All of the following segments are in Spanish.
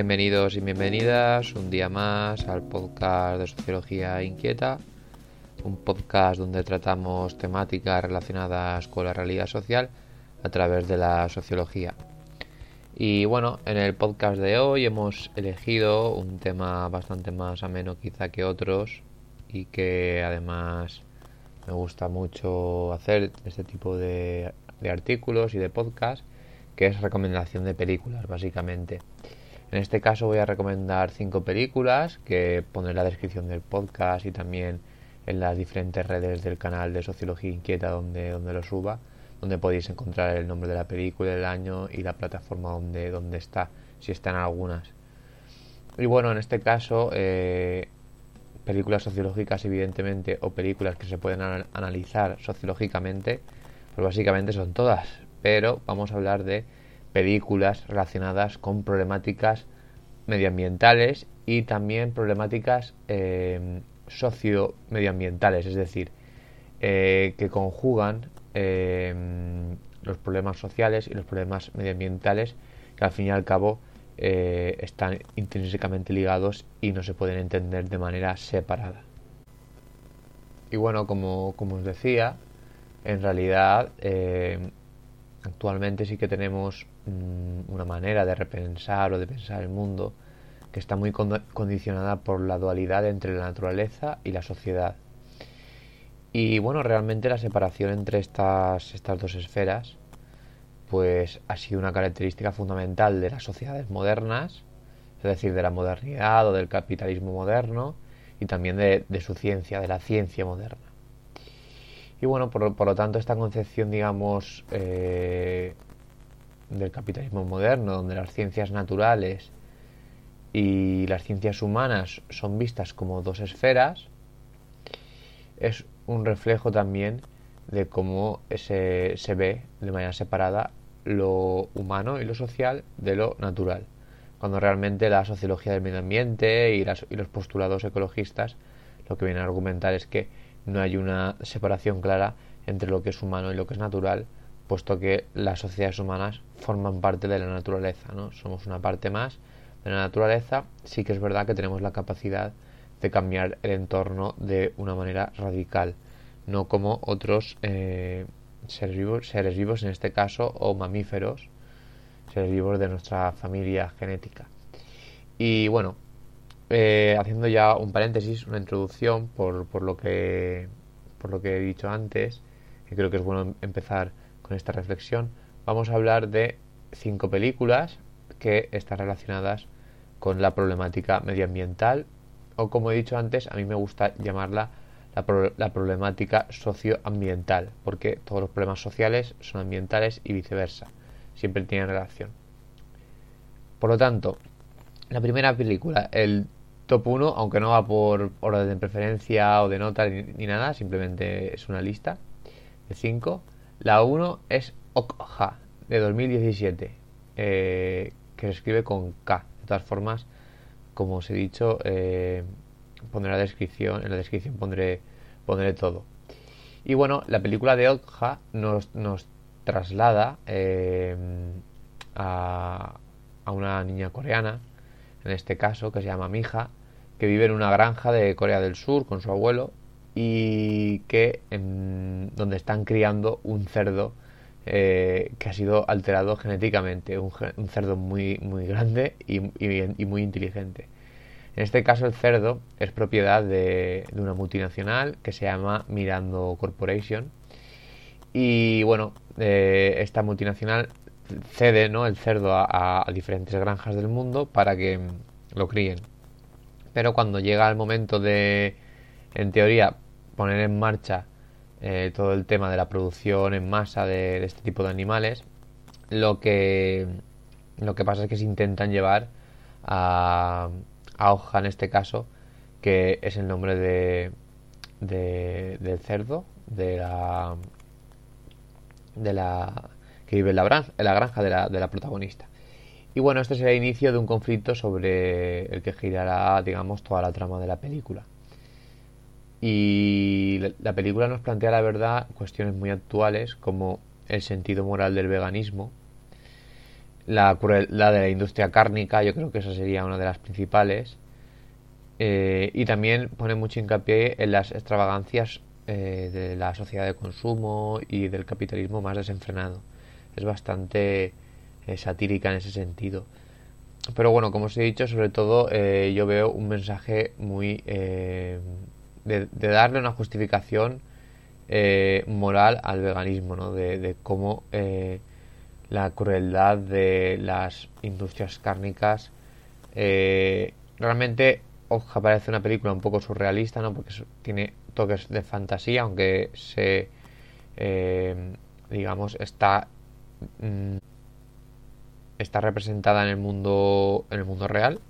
Bienvenidos y bienvenidas un día más al podcast de Sociología Inquieta, un podcast donde tratamos temáticas relacionadas con la realidad social a través de la sociología. Y bueno, en el podcast de hoy hemos elegido un tema bastante más ameno quizá que otros y que además me gusta mucho hacer este tipo de, de artículos y de podcast, que es recomendación de películas básicamente. En este caso voy a recomendar cinco películas que pondré en la descripción del podcast y también en las diferentes redes del canal de Sociología Inquieta donde, donde lo suba, donde podéis encontrar el nombre de la película, el año y la plataforma donde, donde está, si están algunas. Y bueno, en este caso, eh, películas sociológicas evidentemente o películas que se pueden analizar sociológicamente, pues básicamente son todas, pero vamos a hablar de películas relacionadas con problemáticas medioambientales y también problemáticas eh, socio-medioambientales, es decir, eh, que conjugan eh, los problemas sociales y los problemas medioambientales que al fin y al cabo están intrínsecamente ligados y no se pueden entender de manera separada. Y bueno, como, como os decía, en realidad actualmente sí que tenemos una manera de repensar o de pensar el mundo que está muy condicionada por la dualidad entre la naturaleza y la sociedad. Y bueno, realmente la separación entre estas, estas dos esferas pues ha sido una característica fundamental de las sociedades modernas, es decir, de la modernidad o del capitalismo moderno y también de su ciencia, de la ciencia moderna. Y bueno, por, lo tanto, esta concepción, digamos, eh, del capitalismo moderno, donde las ciencias naturales y las ciencias humanas son vistas como dos esferas, es un reflejo también de cómo se, se ve de manera separada lo humano y lo social de lo natural, cuando realmente la sociología del medio ambiente y, y los postulados ecologistas lo que vienen a argumentar es que no hay una separación clara entre lo que es humano y lo que es natural, puesto que las sociedades humanas forman parte de la naturaleza, ¿no? Somos una parte más de la naturaleza, sí que es verdad que tenemos la capacidad de cambiar el entorno de una manera radical, no como otros eh, seres, vivos, seres vivos, en este caso, o mamíferos, seres vivos de nuestra familia genética. Y bueno, eh, haciendo ya un paréntesis, una introducción por, por, lo que, por lo que he dicho antes, que creo que es bueno empezar con esta reflexión, vamos a hablar de cinco películas que están relacionadas con la problemática medioambiental o como he dicho antes, a mí me gusta llamarla la, problemática socioambiental, porque todos los problemas sociales son ambientales y viceversa, siempre tienen relación. Por lo tanto, la primera película, el top 1, aunque no va por orden de preferencia o de nota ni, nada, simplemente es una lista de 5. La 1 es Okja, de 2017, eh, que se escribe con K. De todas formas, como os he dicho, eh, pondré la descripción, en la descripción pondré, pondré todo. Y bueno, la película de Okja nos, nos traslada eh, a, a una niña coreana, en este caso, que se llama Mija, que vive en una granja de Corea del Sur con su abuelo y que donde están criando un cerdo eh, que ha sido alterado genéticamente, un, cerdo muy, muy grande y, muy inteligente. En este caso el cerdo es propiedad de, una multinacional que se llama Mirando Corporation y bueno, eh, esta multinacional cede ¿no? el cerdo a diferentes granjas del mundo para que lo críen. Pero cuando llega el momento de, en teoría, poner en marcha eh, todo el tema de la producción en masa de, este tipo de animales, lo que, lo que pasa es que se intentan llevar a, a hoja en este caso, que es el nombre de, de, del cerdo, de la, de la que vive en la, granja, en la granja de la, de la protagonista. Y bueno, este será el inicio de un conflicto sobre el que girará, digamos, toda la trama de la película. Y la película nos plantea, la verdad, cuestiones muy actuales como el sentido moral del veganismo, la crueldad de la industria cárnica, yo creo que esa sería una de las principales, eh, y también pone mucho hincapié en las extravagancias eh, de la sociedad de consumo y del capitalismo más desenfrenado. Es bastante eh, satírica en ese sentido. Pero bueno, como os he dicho, sobre todo eh, yo veo un mensaje muy... Eh, de, darle una justificación moral al veganismo, ¿no? De, cómo la crueldad de las industrias cárnicas realmente Oja parece una película un poco surrealista, ¿no? Porque tiene toques de fantasía, aunque se, digamos, está mm, está representada en el mundo en el mundo real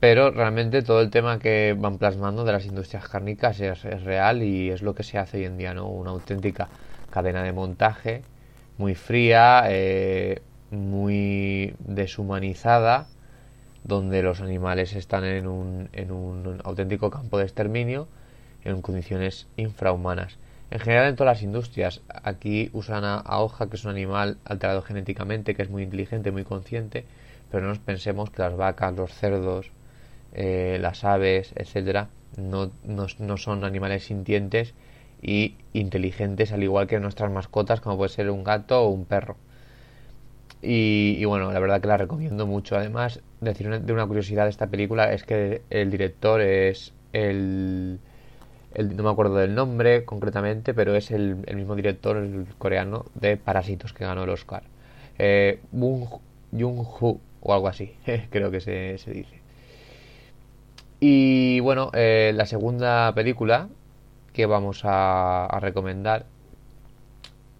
pero realmente todo el tema que van plasmando de las industrias cárnicas es, real y es lo que se hace hoy en día no una auténtica cadena de montaje muy fría eh, muy deshumanizada donde los animales están en un, en un auténtico campo de exterminio en condiciones infrahumanas en general en todas las industrias. Aquí usan a, hoja, que es un animal alterado genéticamente, que es muy inteligente, muy consciente, pero no nos pensemos que las vacas, los cerdos, eh, las aves, etcétera, no, no, son animales sintientes y inteligentes al igual que nuestras mascotas, como puede ser un gato o un perro. Y, bueno, la verdad que la recomiendo mucho. Además, decir de una curiosidad de esta película es que el director es el no me acuerdo del nombre concretamente, pero es el, mismo director el coreano de Parásitos que ganó el Oscar. Eh, Jung-ho o algo así, creo que se, dice. Y bueno, eh, la segunda película que vamos a, recomendar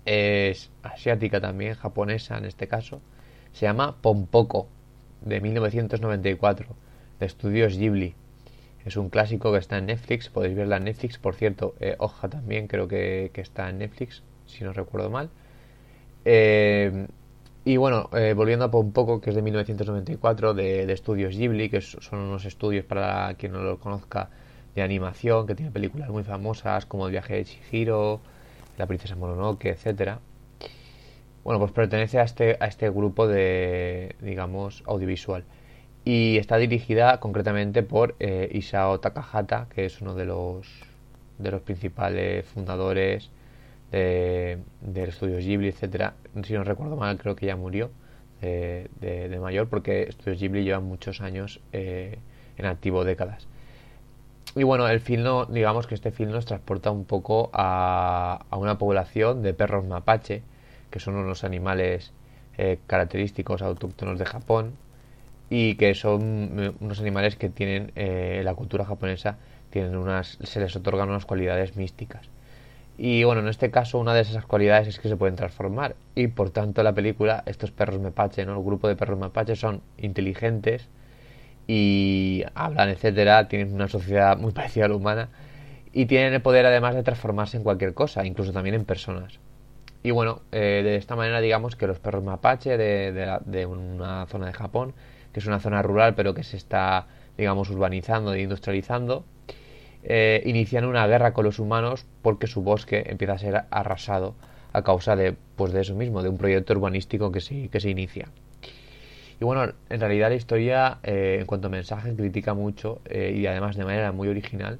es asiática también, japonesa en este caso. Se llama Pompoko, de 1994, de estudios Ghibli. Es un clásico que está en Netflix, podéis verla en Netflix. Por cierto, eh, Hoja también creo que, está en Netflix, si no recuerdo mal. Eh, y bueno, eh, volviendo a un poco, que es de 1994, de, de, estudios Ghibli, que son unos estudios para quien no lo conozca de animación, que tiene películas muy famosas como El viaje de Chihiro, La princesa Mononoke, etcétera. Bueno, pues pertenece a este, a este grupo de, digamos, audiovisual y está dirigida concretamente por eh, Isao Takahata, que es uno de los, de los principales fundadores de, del estudio Ghibli, etcétera. Si no recuerdo mal, creo que ya murió de, de, mayor, porque Estudios Ghibli llevan muchos años eh, en activo, décadas. Y bueno, el film, digamos que este film nos transporta un poco a, a una población de perros mapache, que son unos animales eh, característicos autóctonos de Japón, y que son eh, unos animales que tienen eh, la cultura japonesa tienen unas se les otorgan unas cualidades místicas y bueno en este caso una de esas cualidades es que se pueden transformar. Y por tanto la película estos perros mapache no el grupo de perros mapache son inteligentes y hablan etcétera tienen una sociedad muy parecida a la humana y tienen el poder además de transformarse en cualquier cosa incluso también en personas. Y bueno eh, de esta manera digamos que los perros mapache de, de una zona de Japón que es una zona rural pero que se está, digamos, urbanizando e industrializando, eh, inician una guerra con los humanos porque su bosque empieza a ser arrasado a causa de, pues de eso mismo, de un proyecto urbanístico que se, que se inicia. Y bueno, en realidad la historia, eh, en cuanto a mensaje, critica mucho eh, y además de manera muy original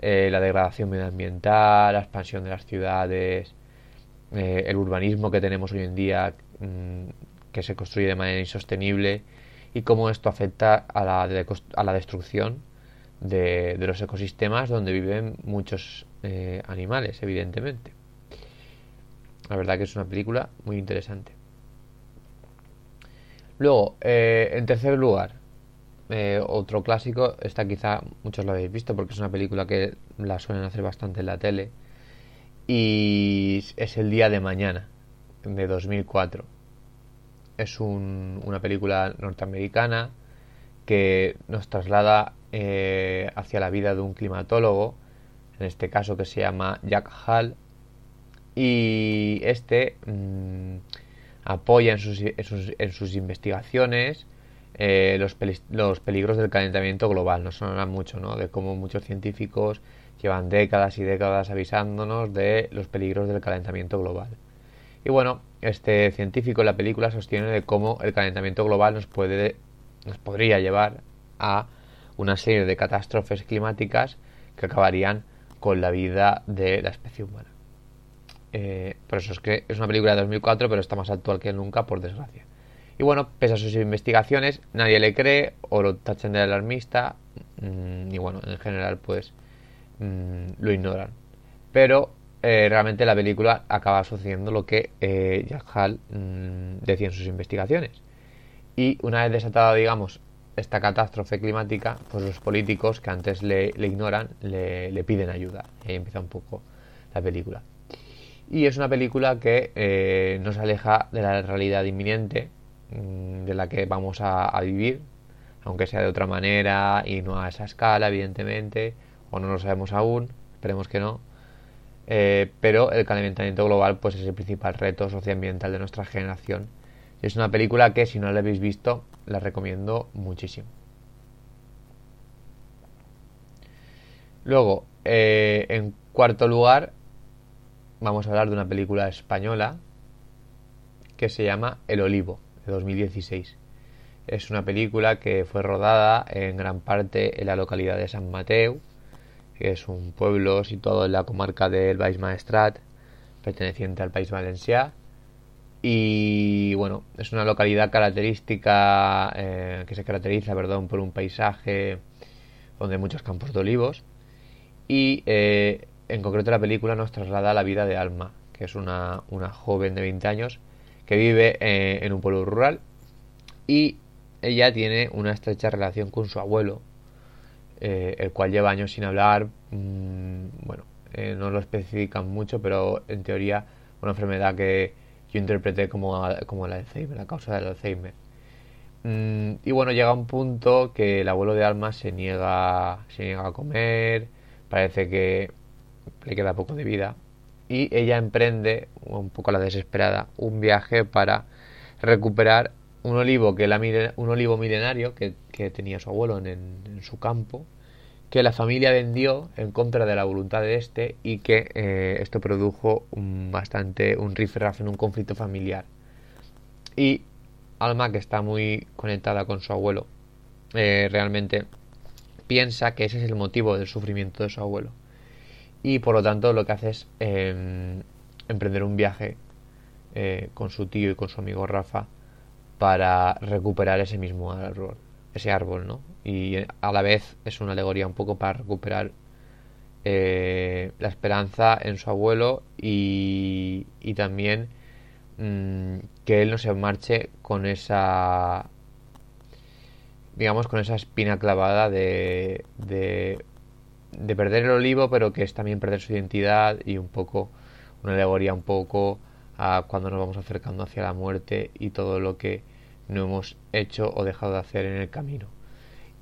la degradación medioambiental, la expansión de las ciudades, el urbanismo que tenemos hoy en día mm, que se construye de manera insostenible y cómo esto afecta a la, a la destrucción de, los ecosistemas donde viven muchos eh, animales, evidentemente. La verdad que es una película muy interesante. Luego, eh, en tercer lugar, eh, otro clásico, esta quizá muchos lo habéis visto porque es una película que la suelen hacer bastante en la tele. Y es El Día de Mañana, de 2004. Es una película norteamericana que nos traslada eh, hacia la vida de un climatólogo, en este caso que se llama Jack Hall, y este mm, apoya en sus, en sus, investigaciones eh, los, los, peligros del calentamiento global. Nos sonará mucho, ¿no? De cómo muchos científicos llevan décadas y décadas avisándonos de los peligros del calentamiento global. Y bueno, este científico en la película sostiene de cómo el calentamiento global nos puede nos podría llevar a una serie de catástrofes climáticas que acabarían con la vida de la especie humana. Eh, por eso es que es una película de 2004, pero está más actual que nunca, por desgracia. Y bueno, pese a sus investigaciones, nadie le cree o lo tachan de alarmista. Mm, y bueno, en general, pues mm, lo ignoran. Pero eh, realmente la película acaba sucediendo lo que eh, Jack Hall mm, decía en sus investigaciones. Y una vez desatada, digamos, esta catástrofe climática, pues los políticos que antes le, ignoran le, piden ayuda. Y ahí empieza un poco la película. Y es una película que eh, nos aleja de la realidad inminente mm, de la que vamos a, vivir, aunque sea de otra manera y no a esa escala, evidentemente, o no lo sabemos aún, esperemos que no. Eh, pero el calentamiento global pues es el principal reto socioambiental de nuestra generación. Es una película que si no la habéis visto, la recomiendo muchísimo. Luego, eh, en cuarto lugar, vamos a hablar de una película española que se llama El Olivo, de 2016. Es una película que fue rodada en gran parte en la localidad de San Mateo, que es un pueblo situado en la comarca del Baix Maestrat, perteneciente al País Valencià. Y bueno, es una localidad característica, eh, que se caracteriza perdón, por un paisaje donde hay muchos campos de olivos. Y eh, en concreto la película nos traslada a la vida de Alma, que es una, joven de 20 años que vive eh, en un pueblo rural y ella tiene una estrecha relación con su abuelo, el cual lleva años sin hablar. Mm, bueno, no lo especifican mucho, pero en teoría una enfermedad que yo interpreté como, como el Alzheimer, la causa del Alzheimer. Mm, y bueno, llega un punto que el abuelo de Alma se niega, se niega a comer, parece que le queda poco de vida y ella emprende, un poco a la desesperada, un viaje para recuperar un olivo, que la, un olivo milenario que, tenía su abuelo en, su campo, que la familia vendió en contra de la voluntad de este y que eh, esto produjo un, bastante un rifirrafe en un conflicto familiar. Y Alma, que está muy conectada con su abuelo, eh, realmente piensa que ese es el motivo del sufrimiento de su abuelo y por lo tanto lo que hace es em, emprender un viaje eh, con su tío y con su amigo Rafa para recuperar ese mismo árbol, ese árbol, ¿no? Y a la vez es una alegoría un poco para recuperar eh, la esperanza en su abuelo y, y también mm, que él no se marche con esa digamos con esa espina clavada de, de de perder el olivo, pero que es también perder su identidad y un poco una alegoría un poco a cuando nos vamos acercando hacia la muerte y todo lo que no hemos hecho o dejado de hacer en el camino.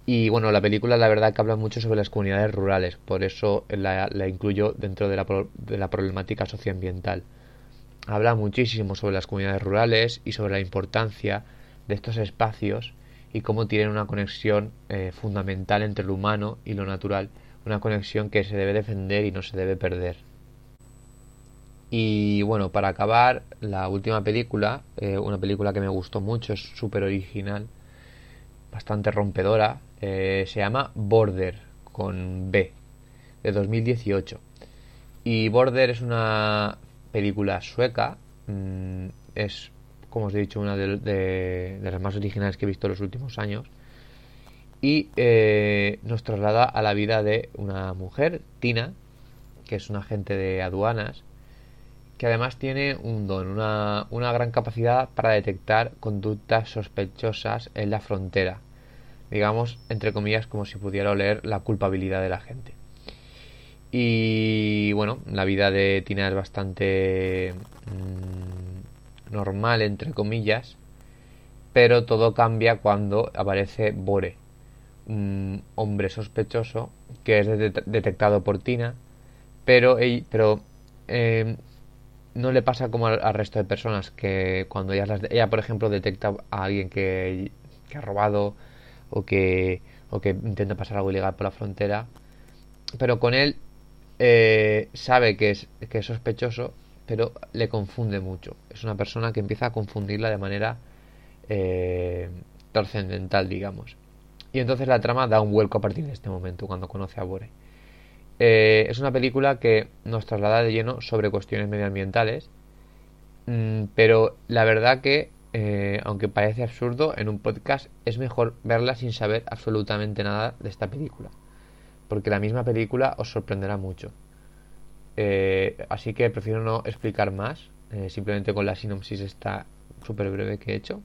Y bueno, la película la verdad que habla mucho sobre las comunidades rurales, por eso la, incluyo dentro de la, de la problemática socioambiental. Habla muchísimo sobre las comunidades rurales y sobre la importancia de estos espacios y cómo tienen una conexión eh, fundamental entre lo humano y lo natural una conexión que se debe defender y no se debe perder. Y bueno, para acabar, la última película, eh, una película que me gustó mucho, es súper original, bastante rompedora, eh, se llama Border, con B, de 2018. Y Border es una película sueca, mm, es, como os he dicho, una de, las más originales que he visto en los últimos años y eh, nos traslada a la vida de una mujer, Tina, que es un agente de aduanas, que además tiene un don, una, gran capacidad para detectar conductas sospechosas en la frontera. digamos, entre comillas, como si pudiera oler la culpabilidad de la gente. Y bueno, la vida de Tina es bastante mm, normal, entre comillas, pero todo cambia cuando aparece Bore, un hombre sospechoso que es detectado por Tina, pero, pero eh, no le pasa como al, resto de personas que cuando ella, ella, por ejemplo, detecta a alguien que, ha robado o que, o que intenta pasar algo ilegal por la frontera, pero con él eh, sabe que es, que es sospechoso, pero le confunde mucho. Es una persona que empieza a confundirla de manera eh, trascendental, digamos. Y entonces la trama da un vuelco a partir de este momento, cuando conoce a Bore. Eh, es una película que nos traslada de lleno sobre cuestiones medioambientales, mm, pero la verdad que, aunque parece absurdo, en un podcast es mejor verla sin saber absolutamente nada de esta película porque la misma película os sorprenderá mucho. Eh, así que prefiero no explicar más, eh, simplemente con la sinopsis esta súper breve que he hecho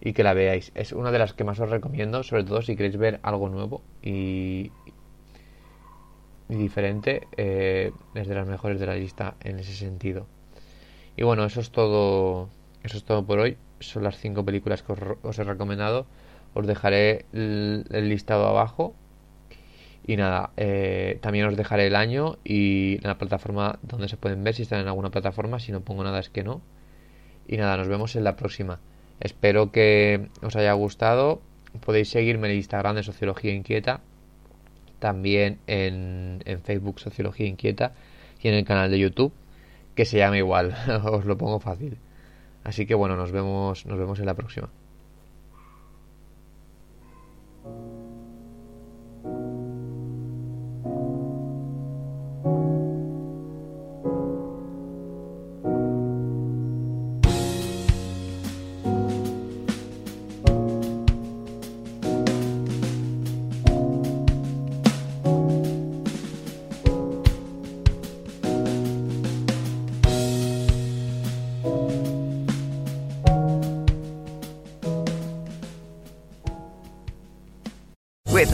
y que la veáis. Es una de las que más os recomiendo, sobre todo si queréis ver algo nuevo y, diferente. Eh, es de las mejores de la lista en ese sentido. Y bueno, eso es todo. Eso es todo por hoy. Son las cinco películas que os, he recomendado. Os dejaré el listado abajo y nada, eh, también os dejaré el año y la plataforma donde se pueden ver, si están en alguna plataforma, si no pongo nada es que no. Y nada, nos vemos en la próxima. Espero que os haya gustado. Podéis seguirme en el Instagram de Sociología Inquieta, también en, en Facebook Sociología Inquieta y en el canal de YouTube, que se llama igual, os lo pongo fácil. Así que bueno, nos vemos, nos vemos en la próxima.